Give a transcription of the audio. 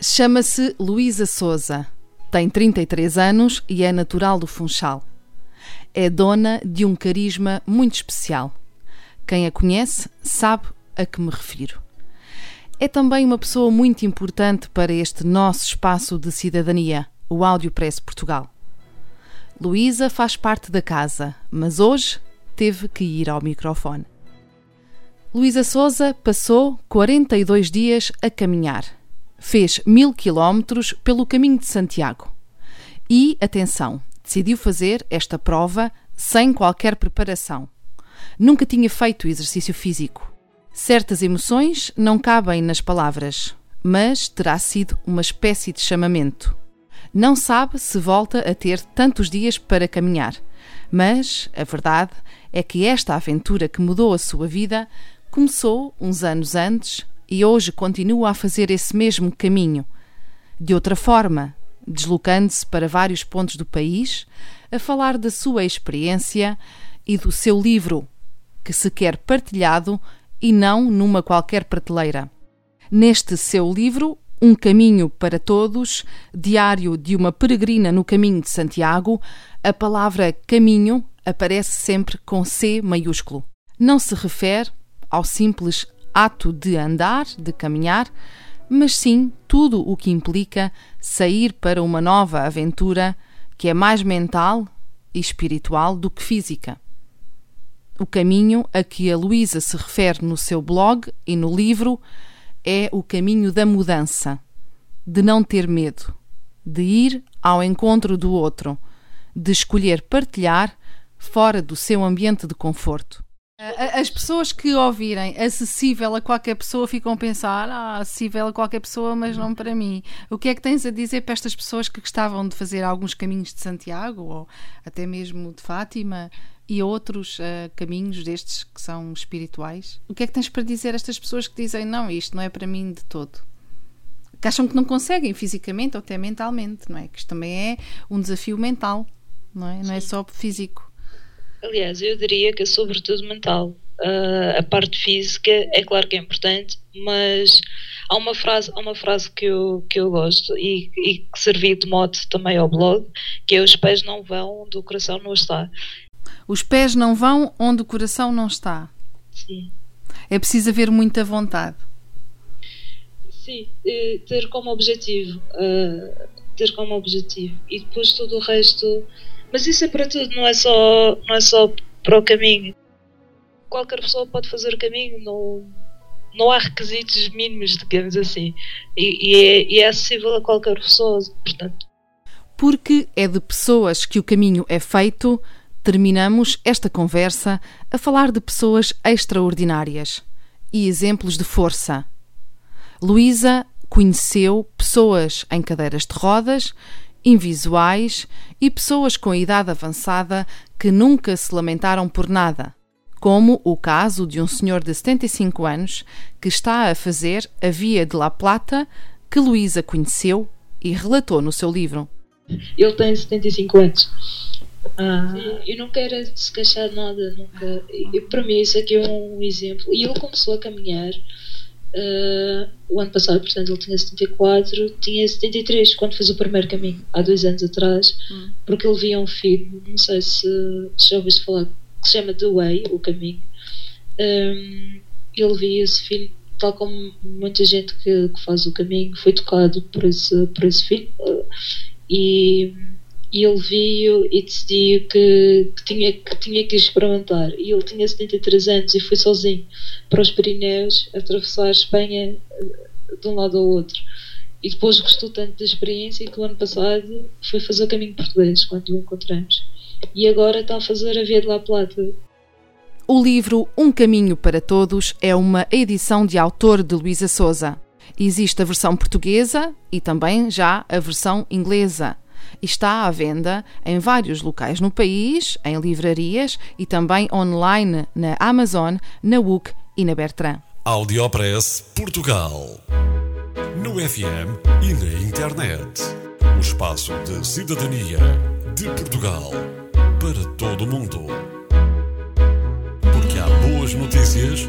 Chama-se Luísa Souza. Tem 33 anos e é natural do Funchal. É dona de um carisma muito especial. Quem a conhece sabe a que me refiro. É também uma pessoa muito importante para este nosso espaço de cidadania, o Áudio Press Portugal. Luísa faz parte da casa, mas hoje teve que ir ao microfone. Luísa Souza passou 42 dias a caminhar fez mil quilómetros pelo caminho de Santiago. E, atenção, decidiu fazer esta prova sem qualquer preparação. Nunca tinha feito exercício físico. Certas emoções não cabem nas palavras, mas terá sido uma espécie de chamamento. Não sabe se volta a ter tantos dias para caminhar, mas a verdade é que esta aventura que mudou a sua vida começou uns anos antes e hoje continua a fazer esse mesmo caminho. De outra forma, deslocando-se para vários pontos do país, a falar da sua experiência e do seu livro, que se quer partilhado e não numa qualquer prateleira. Neste seu livro, Um Caminho para Todos, Diário de uma Peregrina no Caminho de Santiago, a palavra caminho aparece sempre com C maiúsculo. Não se refere ao simples ato de andar, de caminhar, mas sim tudo o que implica sair para uma nova aventura que é mais mental e espiritual do que física. O caminho a que a Luísa se refere no seu blog e no livro é o caminho da mudança, de não ter medo, de ir ao encontro do outro, de escolher partilhar fora do seu ambiente de conforto. As pessoas que ouvirem acessível a qualquer pessoa ficam a pensar, ah, acessível a qualquer pessoa, mas não para mim. O que é que tens a dizer para estas pessoas que gostavam de fazer alguns caminhos de Santiago ou até mesmo de Fátima e outros uh, caminhos destes que são espirituais? O que é que tens para dizer a estas pessoas que dizem, não, isto não é para mim de todo? Que acham que não conseguem fisicamente ou até mentalmente, não é? Que isto também é um desafio mental, não é? Não é só físico. Aliás, eu diria que é sobretudo mental. Uh, a parte física é claro que é importante, mas há uma frase, há uma frase que, eu, que eu gosto e, e que servi de mote também ao blog, que é os pés não vão onde o coração não está. Os pés não vão onde o coração não está. Sim. É preciso haver muita vontade. Sim, ter como objetivo. Uh, ter como objetivo. E depois todo o resto mas isso é para tudo, não é só, não é só para o caminho. Qualquer pessoa pode fazer o caminho, não, não há requisitos mínimos, digamos assim. E, e, é, e é acessível a qualquer pessoa, portanto. Porque é de pessoas que o caminho é feito, terminamos esta conversa a falar de pessoas extraordinárias e exemplos de força. Luísa conheceu pessoas em cadeiras de rodas invisuais e pessoas com idade avançada que nunca se lamentaram por nada, como o caso de um senhor de 75 anos que está a fazer a Via de La Plata, que Luísa conheceu e relatou no seu livro. Ele tem 75 anos. Ah, eu não quero se queixar de nada, nunca. E, para mim, isso aqui é um exemplo. E ele começou a caminhar Uh, o ano passado, portanto, ele tinha 74, tinha 73 quando fez o primeiro caminho, há dois anos atrás, hum. porque ele via um filme, não sei se, se já ouviste falar, que se chama The Way, o caminho. Um, ele via esse filme, tal como muita gente que, que, faz o caminho, foi tocado por esse, por esse filme. Uh, e e ele viu e decidiu que, que, tinha, que tinha que experimentar. E ele tinha 73 anos e foi sozinho para os Pirineus atravessar a Espanha eh, de um lado ao outro. E depois gostou tanto da experiência que o ano passado foi fazer o caminho português quando o encontramos. E agora está a fazer a Via de La Plata. O livro Um Caminho para Todos é uma edição de autor de Luísa Souza. Existe a versão portuguesa e também já a versão inglesa. Está à venda em vários locais no país, em livrarias e também online na Amazon, na WUC e na Bertrand. Audiopress Portugal. No FM e na internet. O espaço de cidadania de Portugal para todo o mundo. Porque há boas notícias